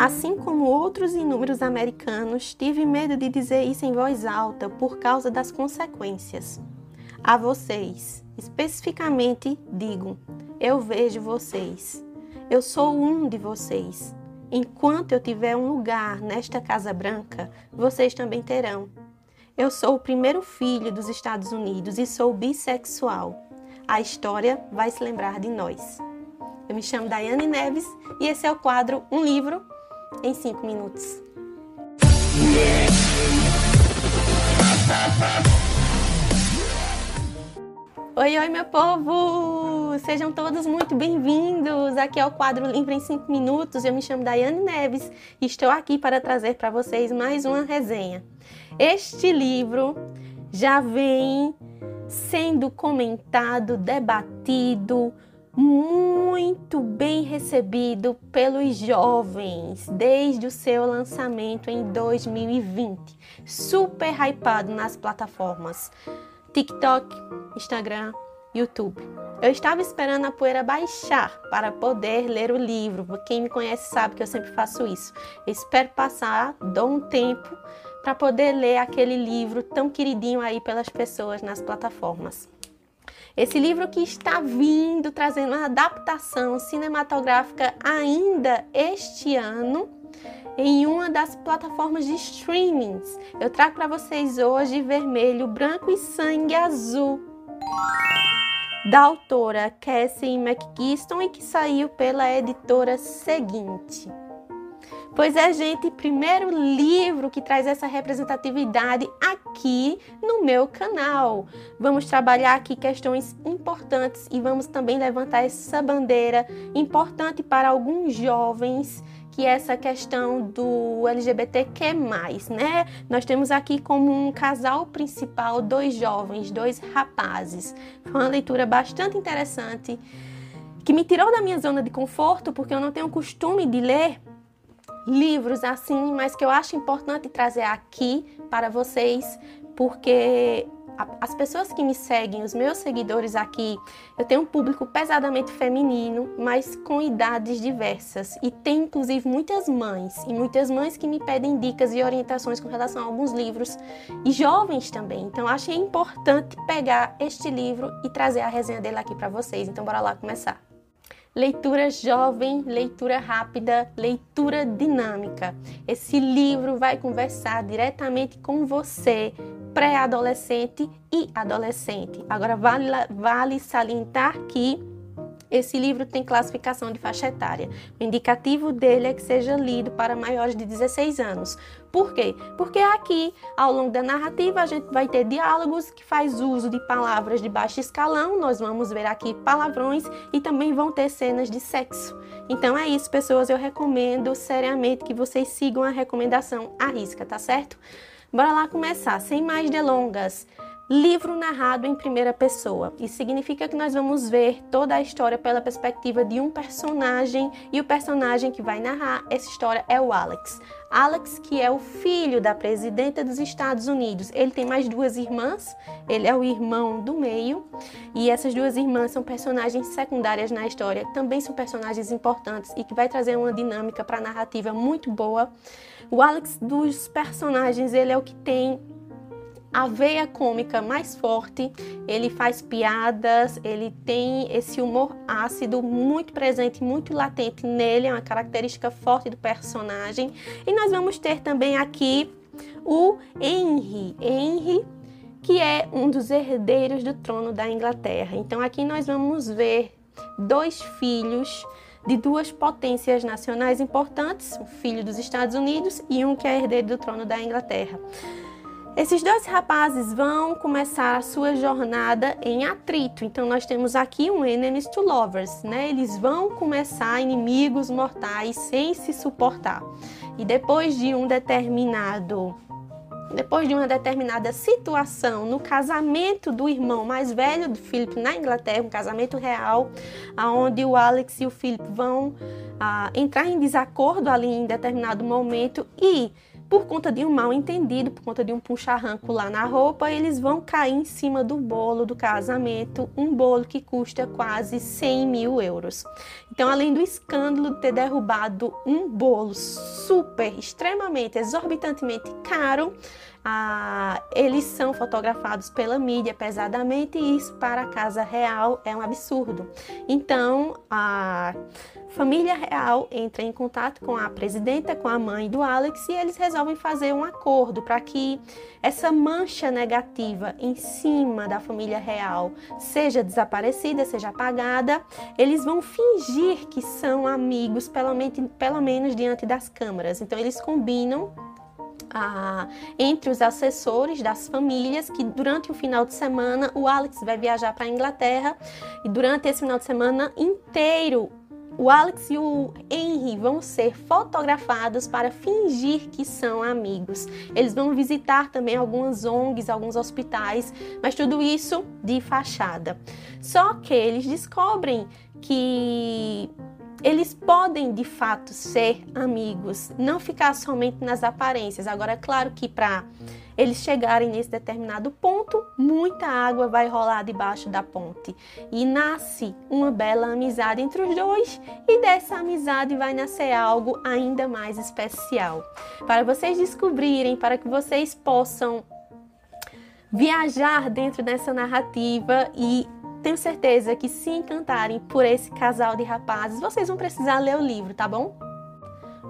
Assim como outros inúmeros americanos, tive medo de dizer isso em voz alta por causa das consequências. A vocês, especificamente, digo: eu vejo vocês. Eu sou um de vocês. Enquanto eu tiver um lugar nesta Casa Branca, vocês também terão. Eu sou o primeiro filho dos Estados Unidos e sou bissexual. A história vai se lembrar de nós. Eu me chamo Daiane Neves e esse é o quadro Um Livro em 5 Minutos. Oi, oi, meu povo! Sejam todos muito bem-vindos! Aqui é o quadro Livro em 5 Minutos. Eu me chamo Daiane Neves e estou aqui para trazer para vocês mais uma resenha. Este livro já vem sendo comentado, debatido, muito bem recebido pelos jovens desde o seu lançamento em 2020. Super hypado nas plataformas TikTok, Instagram, YouTube. Eu estava esperando a poeira baixar para poder ler o livro. Quem me conhece sabe que eu sempre faço isso. Eu espero passar, dou um tempo para poder ler aquele livro tão queridinho aí pelas pessoas nas plataformas. Esse livro que está vindo trazendo uma adaptação cinematográfica ainda este ano em uma das plataformas de streamings. Eu trago para vocês hoje Vermelho, Branco e Sangue Azul da autora Cassie McKiston e que saiu pela editora seguinte. Pois é, gente, primeiro livro que traz essa representatividade aqui no meu canal. Vamos trabalhar aqui questões importantes e vamos também levantar essa bandeira importante para alguns jovens que é essa questão do LGBTQ+, né? Nós temos aqui como um casal principal dois jovens, dois rapazes. Foi uma leitura bastante interessante que me tirou da minha zona de conforto, porque eu não tenho costume de ler livros assim, mas que eu acho importante trazer aqui para vocês, porque as pessoas que me seguem, os meus seguidores aqui, eu tenho um público pesadamente feminino, mas com idades diversas. E tem inclusive muitas mães, e muitas mães que me pedem dicas e orientações com relação a alguns livros, e jovens também. Então achei importante pegar este livro e trazer a resenha dele aqui para vocês. Então bora lá começar. Leitura jovem, leitura rápida, leitura dinâmica. Esse livro vai conversar diretamente com você, pré-adolescente e adolescente. Agora, vale, vale salientar que esse livro tem classificação de faixa etária. O indicativo dele é que seja lido para maiores de 16 anos. Por quê? Porque aqui, ao longo da narrativa, a gente vai ter diálogos que faz uso de palavras de baixo escalão, nós vamos ver aqui palavrões e também vão ter cenas de sexo. Então é isso, pessoas, eu recomendo seriamente que vocês sigam a recomendação à risca, tá certo? Bora lá começar, sem mais delongas livro narrado em primeira pessoa. Isso significa que nós vamos ver toda a história pela perspectiva de um personagem e o personagem que vai narrar essa história é o Alex. Alex, que é o filho da presidenta dos Estados Unidos. Ele tem mais duas irmãs, ele é o irmão do meio, e essas duas irmãs são personagens secundárias na história, também são personagens importantes e que vai trazer uma dinâmica para a narrativa muito boa. O Alex dos personagens, ele é o que tem a veia cômica mais forte, ele faz piadas, ele tem esse humor ácido muito presente, muito latente nele, é uma característica forte do personagem. E nós vamos ter também aqui o Henry, Henry que é um dos herdeiros do trono da Inglaterra. Então aqui nós vamos ver dois filhos de duas potências nacionais importantes, o filho dos Estados Unidos e um que é herdeiro do trono da Inglaterra. Esses dois rapazes vão começar a sua jornada em atrito. Então nós temos aqui um enemies to lovers, né? Eles vão começar inimigos mortais sem se suportar. E depois de um determinado depois de uma determinada situação no casamento do irmão mais velho do Philip na Inglaterra, um casamento real, aonde o Alex e o Philip vão ah, entrar em desacordo ali em determinado momento e por conta de um mal entendido, por conta de um puxarranco lá na roupa, eles vão cair em cima do bolo do casamento, um bolo que custa quase 100 mil euros. Então, além do escândalo de ter derrubado um bolo super, extremamente, exorbitantemente caro, ah, eles são fotografados pela mídia pesadamente e isso para a casa real é um absurdo. Então, a família real entra em contato com a presidenta, com a mãe do Alex e eles resolvem fazer um acordo para que essa mancha negativa em cima da família real seja desaparecida, seja apagada. Eles vão fingir que são amigos, pelo menos, pelo menos diante das câmeras. Então, eles combinam ah, entre os assessores das famílias que durante o final de semana o Alex vai viajar para a Inglaterra e durante esse final de semana inteiro o Alex e o Henry vão ser fotografados para fingir que são amigos. Eles vão visitar também algumas ONGs, alguns hospitais, mas tudo isso de fachada. Só que eles descobrem que eles podem de fato ser amigos, não ficar somente nas aparências. Agora, é claro que para eles chegarem nesse determinado ponto, muita água vai rolar debaixo da ponte e nasce uma bela amizade entre os dois, e dessa amizade vai nascer algo ainda mais especial. Para vocês descobrirem, para que vocês possam viajar dentro dessa narrativa e tenho certeza que se encantarem por esse casal de rapazes, vocês vão precisar ler o livro, tá bom?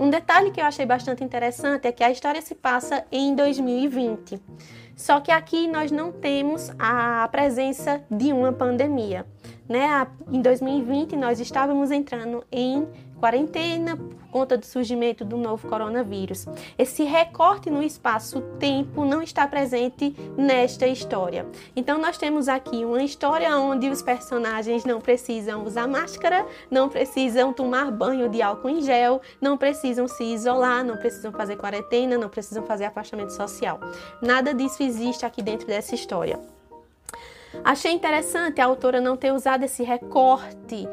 Um detalhe que eu achei bastante interessante é que a história se passa em 2020. Só que aqui nós não temos a presença de uma pandemia. Né? Em 2020 nós estávamos entrando em quarentena por conta do surgimento do novo coronavírus. Esse recorte no espaço-tempo não está presente nesta história. Então nós temos aqui uma história onde os personagens não precisam usar máscara, não precisam tomar banho de álcool em gel, não precisam se isolar, não precisam fazer quarentena, não precisam fazer afastamento social. Nada disso existe aqui dentro dessa história. Achei interessante a autora não ter usado esse recorte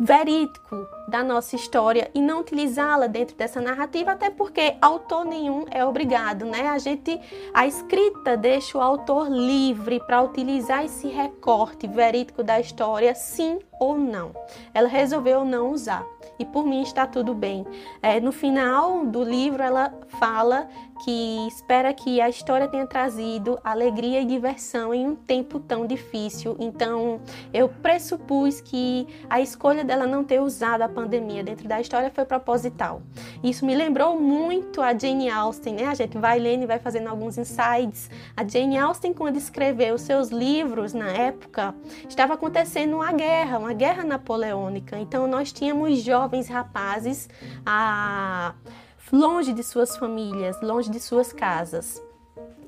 verídico da nossa história e não utilizá-la dentro dessa narrativa, até porque autor nenhum é obrigado, né? A gente, a escrita deixa o autor livre para utilizar esse recorte verídico da história, sim ou não. Ela resolveu não usar e por mim está tudo bem. É, no final do livro, ela fala que espera que a história tenha trazido alegria e diversão em um tempo tão difícil. Então, eu pressupus que a escolha dela não ter usado a pandemia dentro da história foi proposital. Isso me lembrou muito a Jane Austen, né? A gente vai lendo e vai fazendo alguns insights. A Jane Austen, quando escreveu seus livros na época, estava acontecendo uma guerra, uma guerra napoleônica. Então, nós tínhamos jovens rapazes a longe de suas famílias, longe de suas casas.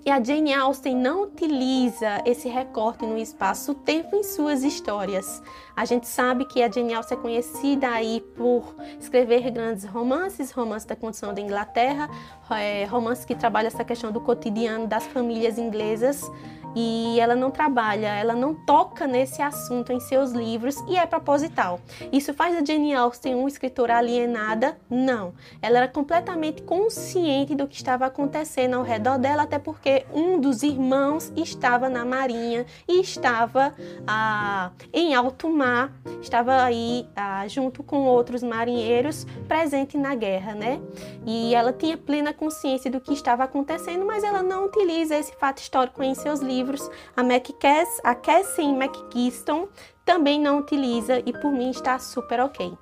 E a Jane Austen não utiliza esse recorte no espaço-tempo em suas histórias. A gente sabe que a Jane Austen é conhecida aí por escrever grandes romances, romances da condição da Inglaterra, é, romances que trabalham essa questão do cotidiano das famílias inglesas e ela não trabalha, ela não toca nesse assunto em seus livros e é proposital. Isso faz a Jane Austen uma escritora alienada? Não. Ela era completamente consciente do que estava acontecendo ao redor dela, até porque um dos irmãos estava na marinha e estava ah, em alto mar, estava aí ah, junto com outros marinheiros presente na guerra, né? E ela tinha plena consciência do que estava acontecendo, mas ela não utiliza esse fato histórico em seus livros livros, a, McCass, a Cassie McGeeston também não utiliza e por mim está super ok.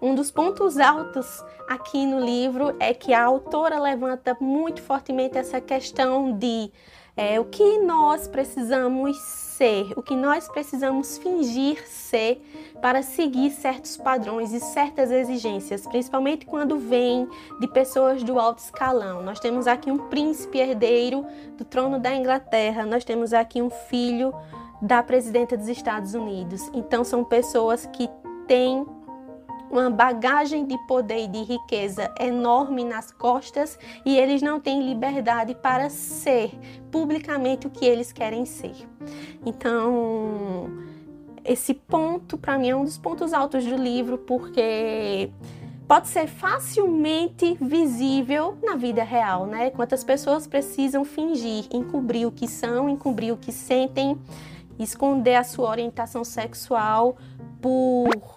Um dos pontos altos aqui no livro é que a autora levanta muito fortemente essa questão de é, o que nós precisamos ser, o que nós precisamos fingir ser para seguir certos padrões e certas exigências, principalmente quando vem de pessoas do alto escalão. Nós temos aqui um príncipe herdeiro do trono da Inglaterra, nós temos aqui um filho da presidenta dos Estados Unidos. Então são pessoas que têm uma bagagem de poder e de riqueza enorme nas costas e eles não têm liberdade para ser publicamente o que eles querem ser. Então, esse ponto para mim é um dos pontos altos do livro porque pode ser facilmente visível na vida real, né? Quantas pessoas precisam fingir, encobrir o que são, encobrir o que sentem, esconder a sua orientação sexual por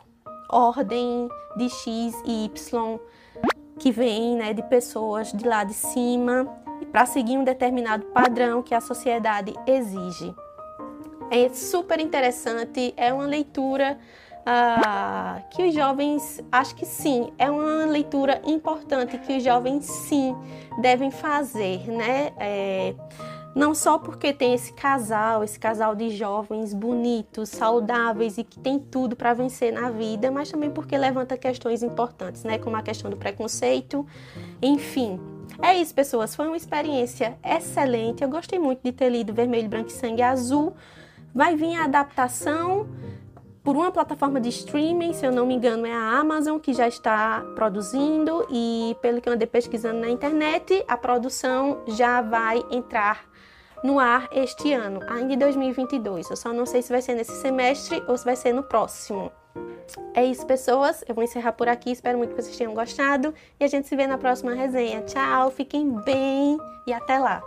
ordem de X e Y que vem, né, de pessoas de lá de cima para seguir um determinado padrão que a sociedade exige. É super interessante, é uma leitura ah, que os jovens, acho que sim, é uma leitura importante que os jovens sim devem fazer, né? É, não só porque tem esse casal, esse casal de jovens bonitos, saudáveis e que tem tudo para vencer na vida, mas também porque levanta questões importantes, né? Como a questão do preconceito, enfim. É isso, pessoas. Foi uma experiência excelente. Eu gostei muito de ter lido Vermelho, Branco e Sangue Azul. Vai vir a adaptação por uma plataforma de streaming, se eu não me engano, é a Amazon que já está produzindo e pelo que eu andei pesquisando na internet, a produção já vai entrar no ar este ano, ainda em 2022. Eu só não sei se vai ser nesse semestre ou se vai ser no próximo. É isso, pessoas. Eu vou encerrar por aqui. Espero muito que vocês tenham gostado e a gente se vê na próxima resenha. Tchau, fiquem bem e até lá.